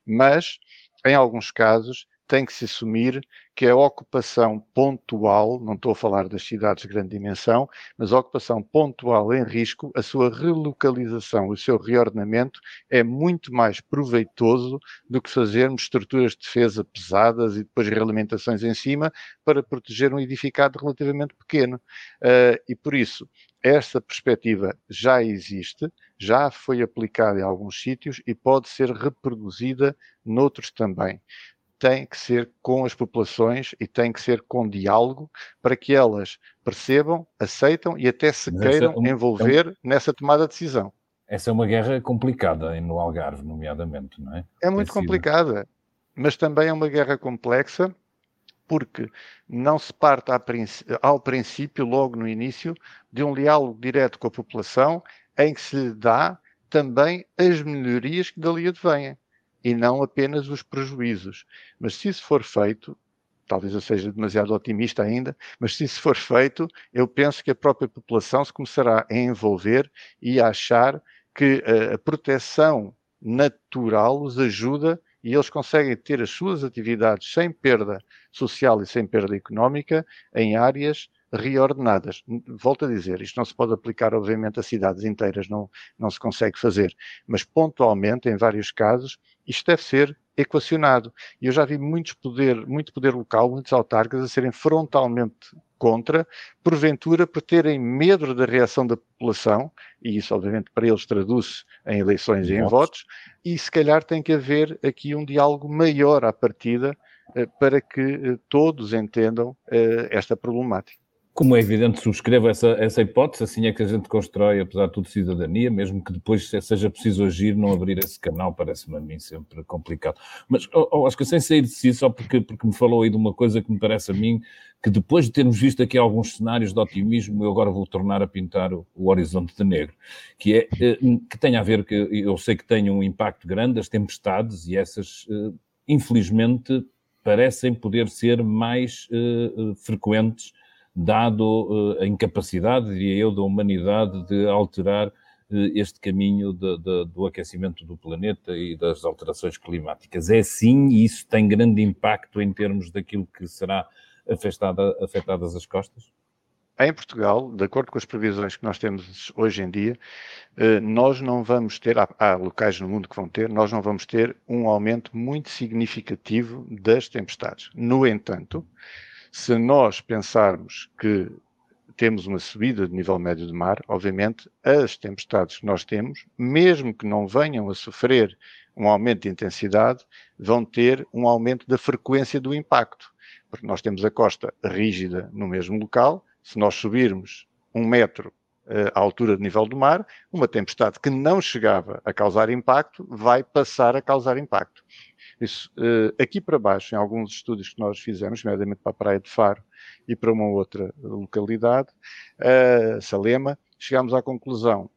mas em alguns casos tem que se assumir que a ocupação pontual, não estou a falar das cidades de grande dimensão, mas a ocupação pontual em risco, a sua relocalização, o seu reordenamento é muito mais proveitoso do que fazermos estruturas de defesa pesadas e depois realimentações em cima para proteger um edificado relativamente pequeno. Uh, e por isso, esta perspectiva já existe, já foi aplicada em alguns sítios e pode ser reproduzida noutros também tem que ser com as populações e tem que ser com diálogo para que elas percebam, aceitam e até se Mas queiram é um, envolver é um, nessa tomada de decisão. Essa é uma guerra complicada no Algarve, nomeadamente, não é? É muito complicada, mas também é uma guerra complexa porque não se parte ao princípio, logo no início, de um diálogo direto com a população em que se lhe dá também as melhorias que dali advêm e não apenas os prejuízos. Mas se isso for feito, talvez eu seja demasiado otimista ainda, mas se isso for feito, eu penso que a própria população se começará a envolver e a achar que a, a proteção natural os ajuda e eles conseguem ter as suas atividades sem perda social e sem perda económica em áreas reordenadas. Volto a dizer, isto não se pode aplicar, obviamente, a cidades inteiras, não, não se consegue fazer, mas pontualmente, em vários casos, isto deve ser equacionado. E eu já vi muitos poder, muito poder local, muitos autarcas a serem frontalmente contra, porventura por terem medo da reação da população, e isso obviamente para eles traduz em eleições e em votos, e se calhar tem que haver aqui um diálogo maior à partida eh, para que eh, todos entendam eh, esta problemática. Como é evidente, subscrevo essa, essa hipótese, assim é que a gente constrói, apesar de tudo, cidadania, mesmo que depois seja preciso agir, não abrir esse canal, parece-me a mim sempre complicado. Mas, oh, oh, acho que sem sair de si, só porque, porque me falou aí de uma coisa que me parece a mim, que depois de termos visto aqui alguns cenários de otimismo, eu agora vou tornar a pintar o, o horizonte de negro, que é, eh, que tem a ver, que eu sei que tem um impacto grande, as tempestades, e essas, eh, infelizmente, parecem poder ser mais uh, frequentes dado uh, a incapacidade, diria eu, da humanidade de alterar este caminho de, de, do aquecimento do planeta e das alterações climáticas. É sim, e isso tem grande impacto em termos daquilo que será afetada, afetadas as costas? Em Portugal, de acordo com as previsões que nós temos hoje em dia, eh, nós não vamos ter, há, locais no mundo que vão ter, nós não vamos ter um aumento muito significativo das tempestades. No entanto, se nós pensarmos que temos uma subida de nível médio do mar, obviamente as tempestades que nós temos, mesmo que não venham a sofrer um aumento de intensidade, vão ter um aumento da frequência do impacto. Porque nós temos a costa rígida no mesmo local, se nós subirmos um metro uh, à altura do nível do mar, uma tempestade que não chegava a causar impacto vai passar a causar impacto. Isso, uh, aqui para baixo, em alguns estudos que nós fizemos, nomeadamente para a Praia de Faro e para uma outra localidade, uh, Salema, chegámos à conclusão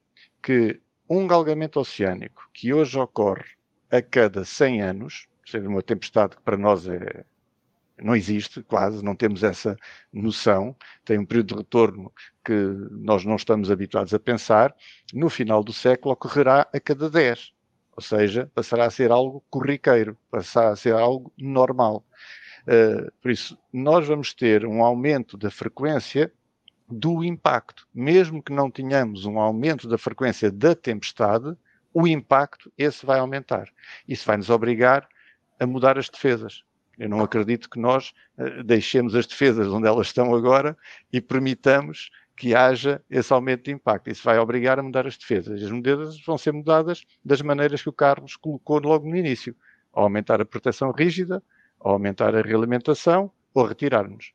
que um galgamento oceânico que hoje ocorre a cada 100 anos, seja uma tempestade que para nós é, não existe, quase, não temos essa noção, tem um período de retorno que nós não estamos habituados a pensar, no final do século ocorrerá a cada 10, ou seja, passará a ser algo corriqueiro, passará a ser algo normal. Uh, por isso, nós vamos ter um aumento da frequência do impacto. Mesmo que não tenhamos um aumento da frequência da tempestade, o impacto, esse vai aumentar. Isso vai nos obrigar a mudar as defesas. Eu não acredito que nós uh, deixemos as defesas onde elas estão agora e permitamos que haja esse aumento de impacto. Isso vai obrigar a mudar as defesas. As medidas vão ser mudadas das maneiras que o Carlos colocou logo no início. Ao aumentar a proteção rígida, ao aumentar a realimentação ou retirarmos.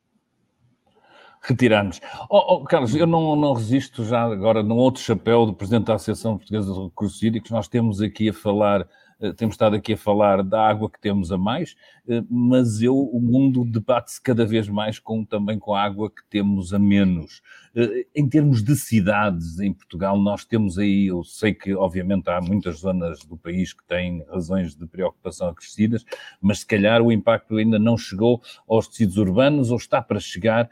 Retirarmos. Oh, oh, Carlos, eu não, não resisto já agora num outro chapéu do Presidente da Associação Portuguesa de Recursos Hídricos. Nós temos aqui a falar eh, temos estado aqui a falar da água que temos a mais, mas eu, o mundo debate-se cada vez mais com, também com a água que temos a menos. Eh, em termos de cidades em Portugal, nós temos aí, eu sei que obviamente há muitas zonas do país que têm razões de preocupação acrescidas, mas se calhar o impacto ainda não chegou aos tecidos urbanos ou está para chegar.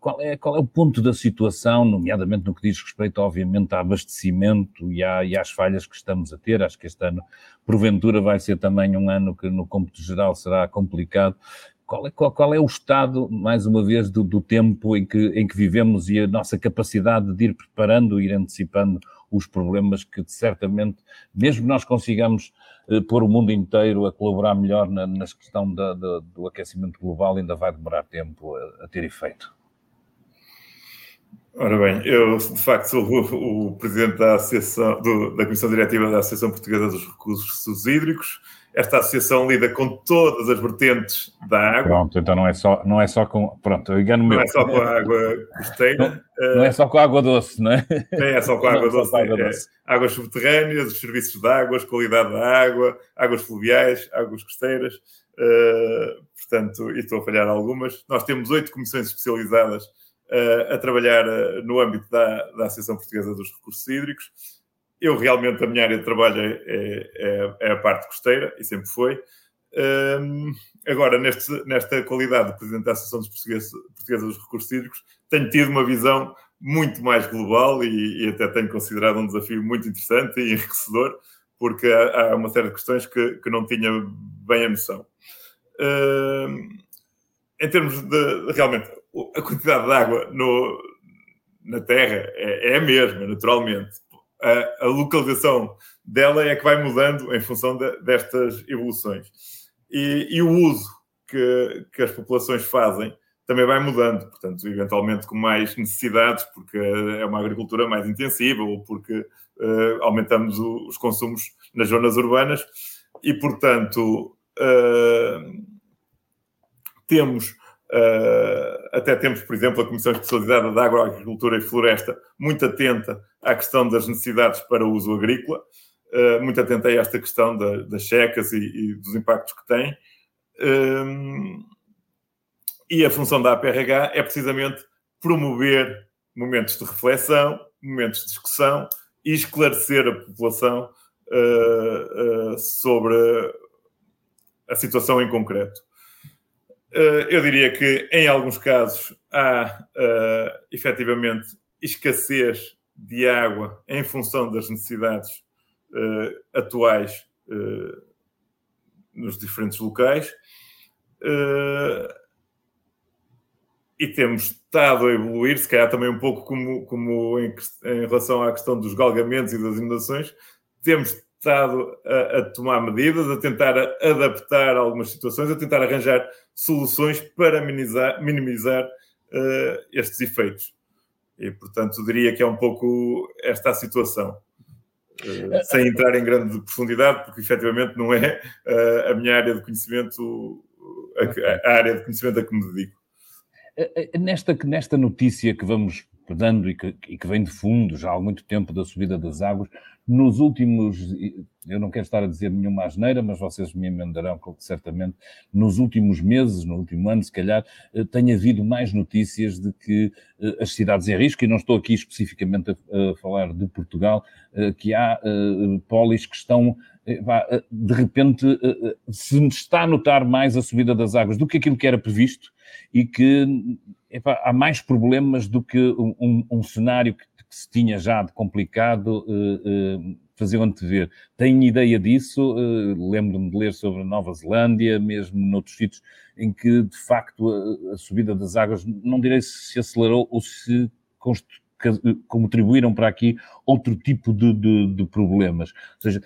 Qual é, qual é o ponto da situação, nomeadamente no que diz respeito, obviamente, a abastecimento e, à, e às falhas que estamos a ter? Acho que este ano porventura vai ser também um ano que no cômputo geral será complicado. Qual é, qual, qual é o estado, mais uma vez, do, do, tempo em que, em que vivemos e a nossa capacidade de ir preparando, ir antecipando os problemas que certamente, mesmo que nós consigamos eh, pôr o mundo inteiro a colaborar melhor na, questão da, da, do aquecimento global, ainda vai demorar tempo a, a ter efeito? Ora bem, eu de facto sou o, o presidente da, associação, do, da Comissão Diretiva da Associação Portuguesa dos Recursos Hídricos. Esta associação lida com todas as vertentes da água. Pronto, então não é só, não é só com. Pronto, eu engano Não é só com a água costeira. Não, não, é só com a água doce, não é? Nem é só com a água, doce, água é, doce. águas subterrâneas, os serviços de águas, qualidade da água, águas fluviais, águas costeiras. Uh, portanto, e estou a falhar algumas. Nós temos oito comissões especializadas a trabalhar eh, no âmbito da, da Associação Portuguesa dos Recursos Hídricos. Eu realmente, a minha área de trabalho é, é, é a parte costeira, e sempre foi. Um, agora, neste, nesta qualidade de Presidente da Associação dos Portuguesa dos Recursos Hídricos, tenho tido uma visão muito mais global e, e, até tenho considerado um desafio muito interessante e enriquecedor, porque há, há uma série de questões que, que não tinha bem a noção. Um, em termos de, realmente, a quantidade de água no, na Terra é, é a mesma, naturalmente. A, a, localização dela é que vai mudando em função de, destas evoluções. E, e, o uso que, que as populações fazem também vai mudando, portanto, eventualmente com mais necessidades, porque é uma agricultura mais intensiva ou porque uh, aumentamos o, os consumos nas zonas urbanas e, portanto, uh, temos Uh, até temos, por exemplo, a Comissão Especializada da Agroagricultura e Floresta muito atenta à questão das necessidades para uso agrícola, uh, muito atenta a esta questão da, das checas e, e, dos impactos que tem. Uh, e a função da APRH é precisamente promover momentos de reflexão, momentos de discussão e esclarecer a população sobre a situação em concreto. Uh, eu diria que, em alguns casos, há uh, efetivamente escassez de água em função das necessidades uh, atuais uh, nos diferentes locais. Uh, e temos estado a evoluir, se calhar também um pouco como, como em, em relação à questão dos galgamentos e das inundações, temos estado a, a, tomar medidas, a tentar adaptar algumas situações, a tentar arranjar soluções para minimizar, minimizar uh, estes efeitos. E, portanto, diria que é um pouco esta a situação. Uh, sem entrar em grande profundidade, porque efetivamente não é uh, a minha área de conhecimento, a, a, área de conhecimento a que me dedico. Nesta, nesta notícia que vamos dando e que, e que vem de fundo já há muito tempo da subida das águas, nos últimos, eu não quero estar a dizer nenhuma asneira, mas vocês me emendarão certamente, nos últimos meses, no último ano, se calhar, eh, tem havido mais notícias de que eh, as cidades em risco, e não estou aqui especificamente a, a falar de Portugal, eh, que há polis que estão de repente se está a notar mais a subida das águas do que aquilo que era previsto e que há mais problemas do que um, um, cenário que que se tinha já de complicado uh, uh, fazer antever. Tenho ideia disso, uh, lembro-me de ler sobre a Nova Zelândia, mesmo noutros sítios, em que de facto a, a subida das águas, não direi se se acelerou ou se contribuíram para aqui outro tipo de, de, de problemas. Ou seja,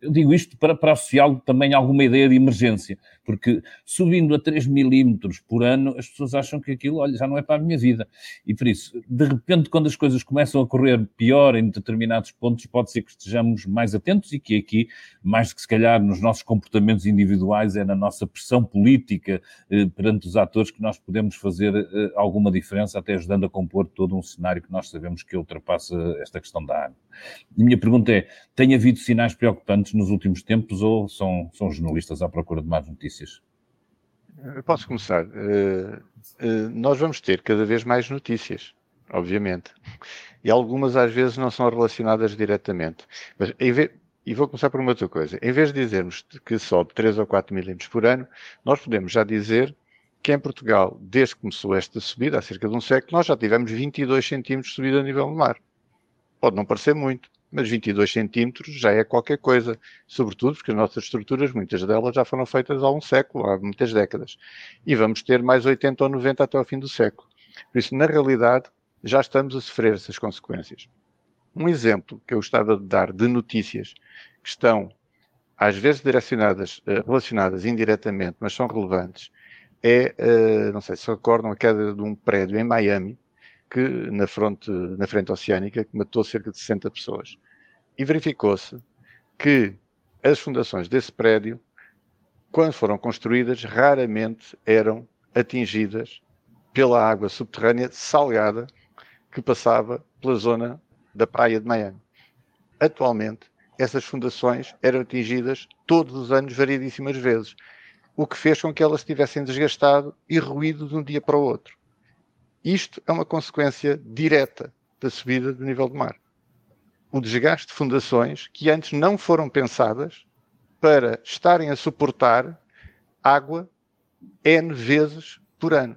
eu digo isto para, para associá-lo também alguma ideia de emergência, porque subindo a 3 milímetros por ano, as pessoas acham que aquilo, olha, já não é para a minha vida. E por isso, de repente, quando as coisas começam a correr pior em determinados pontos, pode ser que estejamos mais atentos e que aqui, mais do que se calhar nos nossos comportamentos individuais, é na nossa pressão política eh, perante os atores que nós podemos fazer eh, alguma diferença, até ajudando a compor todo um cenário que nós sabemos que ultrapassa esta questão da água. A minha pergunta é: tem havido sinais preocupantes nos últimos tempos ou são, são jornalistas à procura de más notícias? Posso começar. Uh, uh, nós vamos ter cada vez mais notícias, obviamente. E algumas às vezes não são relacionadas diretamente. Mas, vez, e vou começar por uma outra coisa. Em vez de dizermos que sobe 3 ou 4 milímetros por ano, nós podemos já dizer que em Portugal, desde que começou esta subida, há cerca de um século, nós já tivemos 22 centímetros de subida a nível do mar. Pode não parecer muito, mas 22 centímetros já é qualquer coisa, sobretudo porque as nossas estruturas, muitas delas já foram feitas há um século, há muitas décadas, e vamos ter mais 80 ou 90 até ao fim do século. Por isso, na realidade, já estamos a sofrer essas consequências. Um exemplo que eu gostava de dar de notícias que estão às vezes direcionadas, eh, relacionadas indiretamente, mas são relevantes, é, eh, não sei se recordam, a queda de um prédio em Miami, que na, fronte, na frente oceânica que matou cerca de 60 pessoas. E verificou-se que as fundações desse prédio, quando foram construídas, raramente eram atingidas pela água subterrânea salgada que passava pela zona da praia de Miami. Atualmente, essas fundações eram atingidas todos os anos, variedíssimas vezes, o que fez com que elas tivessem desgastado e ruído de um dia para o outro. Isto é uma consequência direta da subida do nível do mar. O desgaste de fundações que antes não foram pensadas para estarem a suportar água N vezes por ano.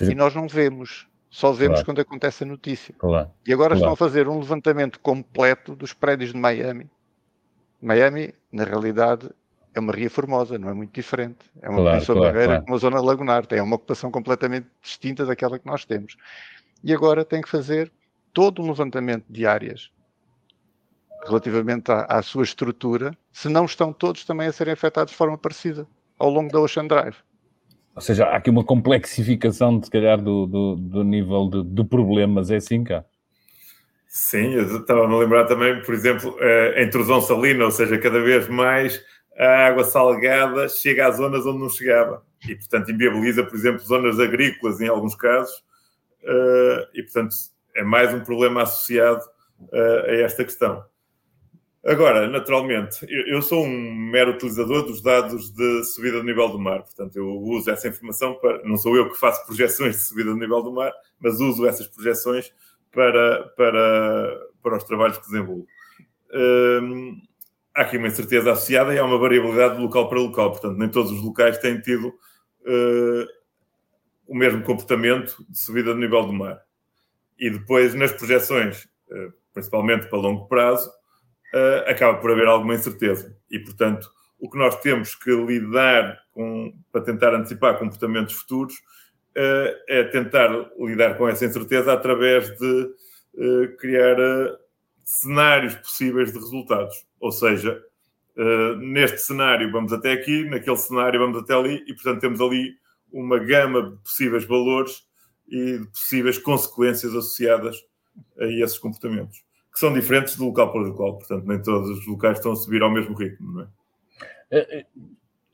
E nós não vemos, só vemos claro. quando acontece a notícia. Claro. E agora claro. estão a fazer um levantamento completo dos prédios de Miami. Miami, na realidade, é uma ria formosa, não é muito diferente. É uma claro, claro barreira claro. com uma zona lagunar, tem uma ocupação completamente distinta daquela que nós temos. E agora tem que fazer todo um levantamento de áreas relativamente à, à, sua estrutura, se não estão todos também a serem afetados de forma parecida ao longo da Ocean Drive. Ou seja, há aqui uma complexificação, se calhar, do, do, do nível de, de, problemas, é assim cá? Sim, eu estava-me a lembrar também, por exemplo, a intrusão salina, ou seja, cada vez mais a água salgada chega às zonas onde não chegava. E, portanto, inviabiliza, por exemplo, zonas agrícolas em alguns casos. Uh, e, portanto, é mais um problema associado uh, a esta questão. Agora, naturalmente, eu, sou um mero utilizador dos dados de subida do nível do mar. Portanto, eu uso essa informação para. Não sou eu que faço projeções de subida do nível do mar, mas uso essas projeções para, para, para os trabalhos que desenvolvo. Uh, há aqui uma incerteza associada e há uma variabilidade de local para local. Portanto, nem todos os locais têm tido uh, o mesmo comportamento de subida do nível do mar. e depois nas projeções, principalmente para longo prazo, acaba por haver alguma incerteza. E, portanto, o que nós temos que lidar com, para tentar antecipar comportamentos futuros é tentar lidar com essa incerteza através de criar cenários possíveis de resultados. Ou seja, uh, neste cenário vamos até aqui, naquele cenário vamos até ali, e portanto temos ali uma gama de possíveis valores e de possíveis consequências associadas a esses comportamentos, que são diferentes de local para local. Portanto, nem todos os locais estão a subir ao mesmo ritmo, não é? Eh, eh,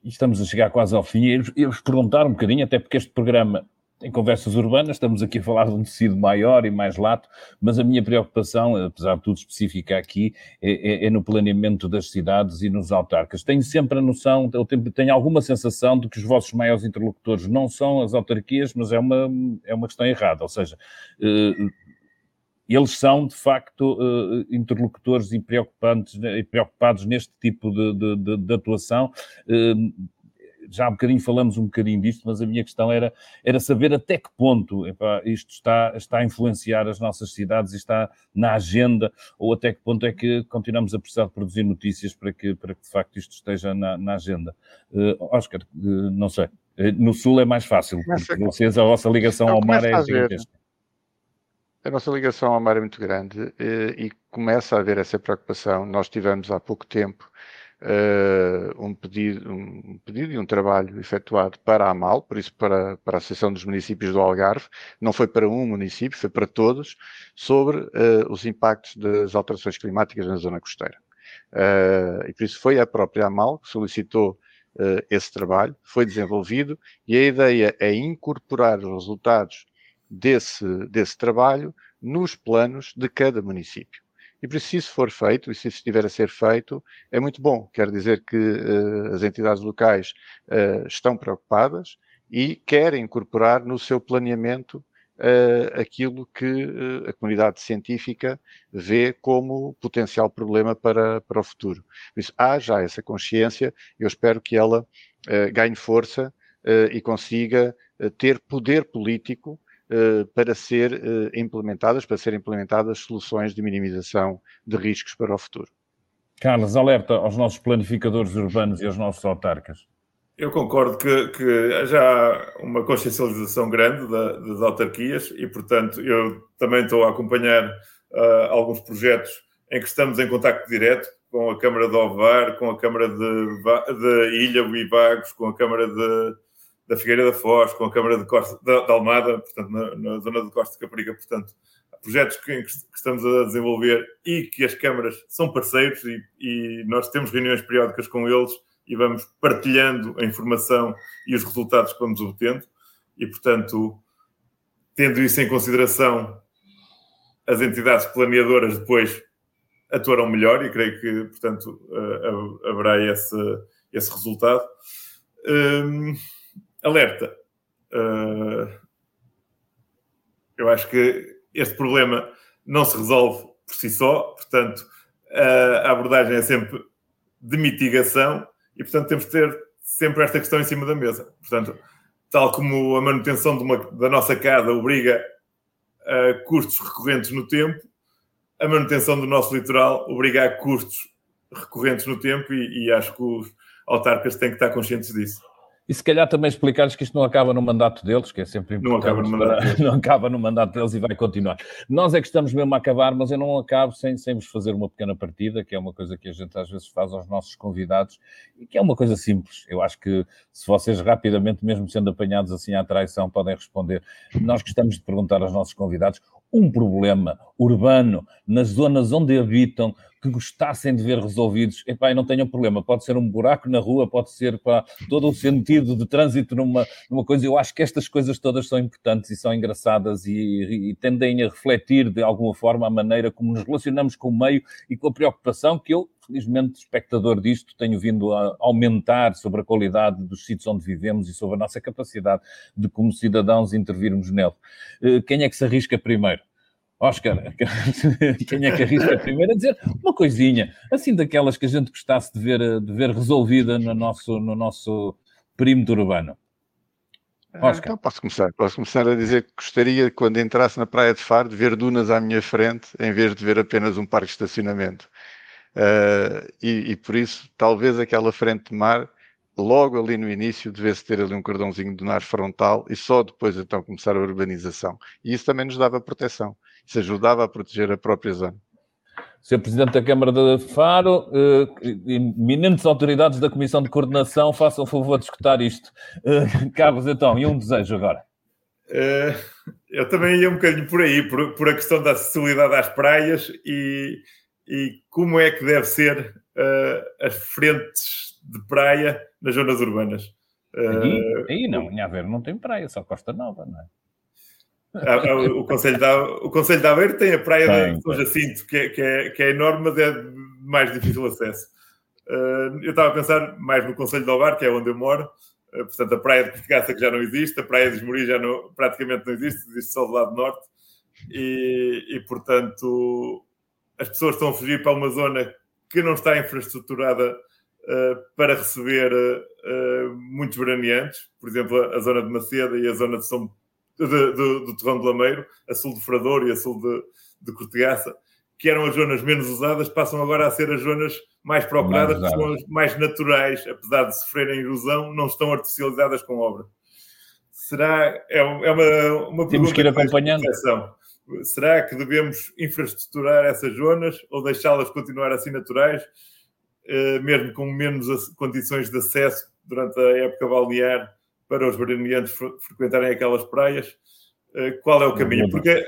estamos a chegar quase ao fim. Eu vos perguntar um bocadinho, até porque este programa em conversas urbanas, estamos aqui a falar de um tecido maior e mais lato, mas a minha preocupação, apesar de tudo específica aqui, é, é, é no planeamento das cidades e nos autarcas. Tenho sempre a noção, eu tenho, tenho, alguma sensação de que os vossos maiores interlocutores não são as autarquias, mas é uma, é uma questão errada, ou seja, eh, eles são, de facto, eh, interlocutores e, preocupantes, e preocupados neste tipo de, de, de, de atuação eh, já há um bocadinho falamos um bocadinho disto, mas a minha questão era, era saber até que ponto epá, isto está, está a influenciar as nossas cidades e está na agenda, ou até que ponto é que continuamos a precisar de produzir notícias para que, para que de facto isto esteja na, na agenda. Uh, Oscar, uh, não sei. Uh, no Sul é mais fácil, porque vocês, a vossa ligação ao mar é gigantesca. A nossa ligação ao mar é muito grande e começa a haver essa preocupação. Nós tivemos há pouco tempo uh, um, pedido, um pedido e um trabalho efetuado para a AMAL, por isso para, para a Associação dos Municípios do Algarve, não foi para um município, foi para todos, sobre uh, os impactos das alterações climáticas na zona costeira. Uh, e por isso foi a própria AMAL que solicitou esse trabalho, foi desenvolvido e a ideia é incorporar os resultados desse, desse trabalho nos planos de cada município. E se isso for feito, e se isso estiver a ser feito, é muito bom. Quer dizer que uh, as entidades locais uh, estão preocupadas e querem incorporar no seu planeamento uh, aquilo que a comunidade científica vê como potencial problema para, para o futuro. Por isso, há já essa consciência, eu espero que ela ganhe força e consiga ter poder político para ser eh, implementadas, para serem implementadas soluções de minimização de riscos para o futuro. Carlos, alerta aos nossos planificadores urbanos e aos nossos autarcas. Eu concordo que, que já há uma consciencialização grande da, das autarquias e, portanto, eu também estou a acompanhar uh, alguns projetos em que estamos em contacto direto com a Câmara de Ovar, com a Câmara de, de Ilha e Vagos, com a Câmara de, da Figueira da Foz, com a Câmara de, Costa, da, de Almada, portanto, na, na, zona de Costa de Caparica, portanto, projetos que, que, estamos a desenvolver e que as câmaras são parceiros e, e, nós temos reuniões periódicas com eles e vamos partilhando a informação e os resultados que vamos obtendo e, portanto, tendo isso em consideração, as entidades planeadoras depois atuarão melhor e creio que, portanto, uh, haverá esse, esse resultado. Um, alerta. Uh, eu acho que este problema não se resolve por si só, portanto, a abordagem é sempre de mitigação e, portanto, temos de ter sempre esta questão em cima da mesa. Portanto, tal como a manutenção uma, da nossa casa obriga a custos recorrentes no tempo, a manutenção do nosso litoral obriga a custos recorrentes no tempo e, e acho que os autarcas têm que estar conscientes disso. E se calhar também explicar-lhes que isto não acaba no mandato deles, que é sempre importante. Não acaba no mandato deles. Não acaba no mandato deles e vai continuar. Nós é que estamos mesmo a acabar, mas eu não acabo sem, sem vos fazer uma pequena partida, que é uma coisa que a gente às vezes faz aos nossos convidados, e que é uma coisa simples. Eu acho que se vocês rapidamente, mesmo sendo apanhados assim à traição, podem responder. Nós gostamos de perguntar aos nossos convidados um problema urbano nas zonas onde habitam que gostassem de ver resolvidos, epá, e não tenham problema, pode ser um buraco na rua, pode ser para todo o sentido de trânsito numa, numa coisa, eu acho que estas coisas todas são importantes e são engraçadas e, e, tendem a refletir de alguma forma a maneira como nos relacionamos com o meio e com a preocupação que eu, felizmente, espectador disto, tenho vindo a aumentar sobre a qualidade dos sítios onde vivemos e sobre a nossa capacidade de, como cidadãos, intervirmos nele. Eh, quem é que se arrisca primeiro? Oscar, quem é que arrisca primeiro a dizer uma coisinha, assim daquelas que a gente gostasse de ver, de ver resolvida no nosso, no nosso perímetro urbano? Oscar. Então posso começar. Posso começar a dizer que gostaria, quando entrasse na Praia de Faro, de ver dunas à minha frente, em vez de ver apenas um parque de estacionamento. Uh, e, e, por isso, talvez aquela frente de mar, logo ali no início, devesse ter ali um cordãozinho de nar frontal e só depois então começar a urbanização. E isso também nos dava proteção. Isso ajudava a proteger a própria zona. Sr. Presidente da Câmara de Faro, eh, eminentes autoridades da Comissão de Coordenação, façam o favor de escutar isto. Eh, Carlos, então, e um desejo agora? Uh, eu também ia um bocadinho por aí, por, por a questão da acessibilidade às praias e, e como é que deve ser uh, as frentes de praia nas zonas urbanas. Uh, aí, aí não, em Aveiro não tem praia, só Costa Nova, não é? Ah, ah, o, Conselho da, o Conselho de Aveiro tem a praia tem, de São Jacinto, que é, que, é, que é enorme, mas é de mais difícil acesso. Uh, eu estava a pensar mais no Conselho de Alvar, que é onde eu moro, uh, portanto, a praia de Portigaça que já não existe, a praia de Esmori já não, praticamente não existe, existe só do lado norte, e, e, portanto as pessoas estão a fugir para uma zona que não está infraestruturada uh, para receber muitos veraneantes, por exemplo, a, a zona de Maceda e a zona de São de, de, do Terrão de Lameiro, a sul de Frador e a sul de, de Cortegaça, que eram as zonas menos usadas, passam agora a ser as zonas mais procuradas, mais, que são as mais naturais, apesar de sofrerem erosão, não estão artificializadas com obra. Será, é, é uma, uma Temos que ir acompanhando. Será que devemos infraestruturar essas zonas ou deixá-las continuar assim naturais, eh, mesmo com menos condições de acesso durante a época balnear para os veraneantes frequentarem aquelas praias, eh, qual é o caminho? Porque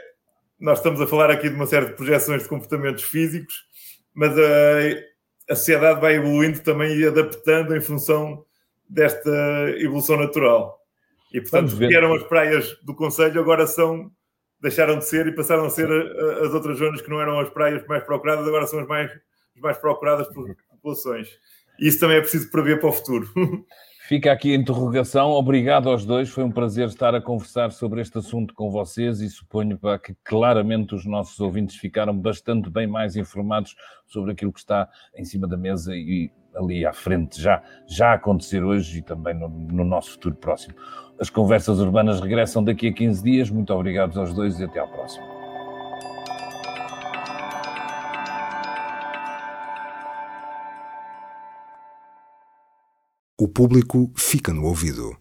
nós estamos a falar aqui de uma série de projeções de comportamentos físicos, mas a, a sociedade vai evoluindo também e adaptando em função desta evolução natural. E, portanto, o que eram as praias do Conselho agora são deixaram de ser e passaram a ser as outras zonas que não eram as praias mais procuradas, agora são as mais, as mais procuradas por populações. Isso também é preciso prever para o futuro. Fica aqui a interrogação. Obrigado aos dois. Foi um prazer estar a conversar sobre este assunto com vocês e suponho que claramente os nossos ouvintes ficaram bastante bem mais informados sobre aquilo que está em cima da mesa e ali à frente já, já a acontecer hoje e também no, no nosso futuro próximo. As conversas urbanas regressam daqui a 15 dias. Muito obrigado aos dois e até à próxima. O público fica no ouvido.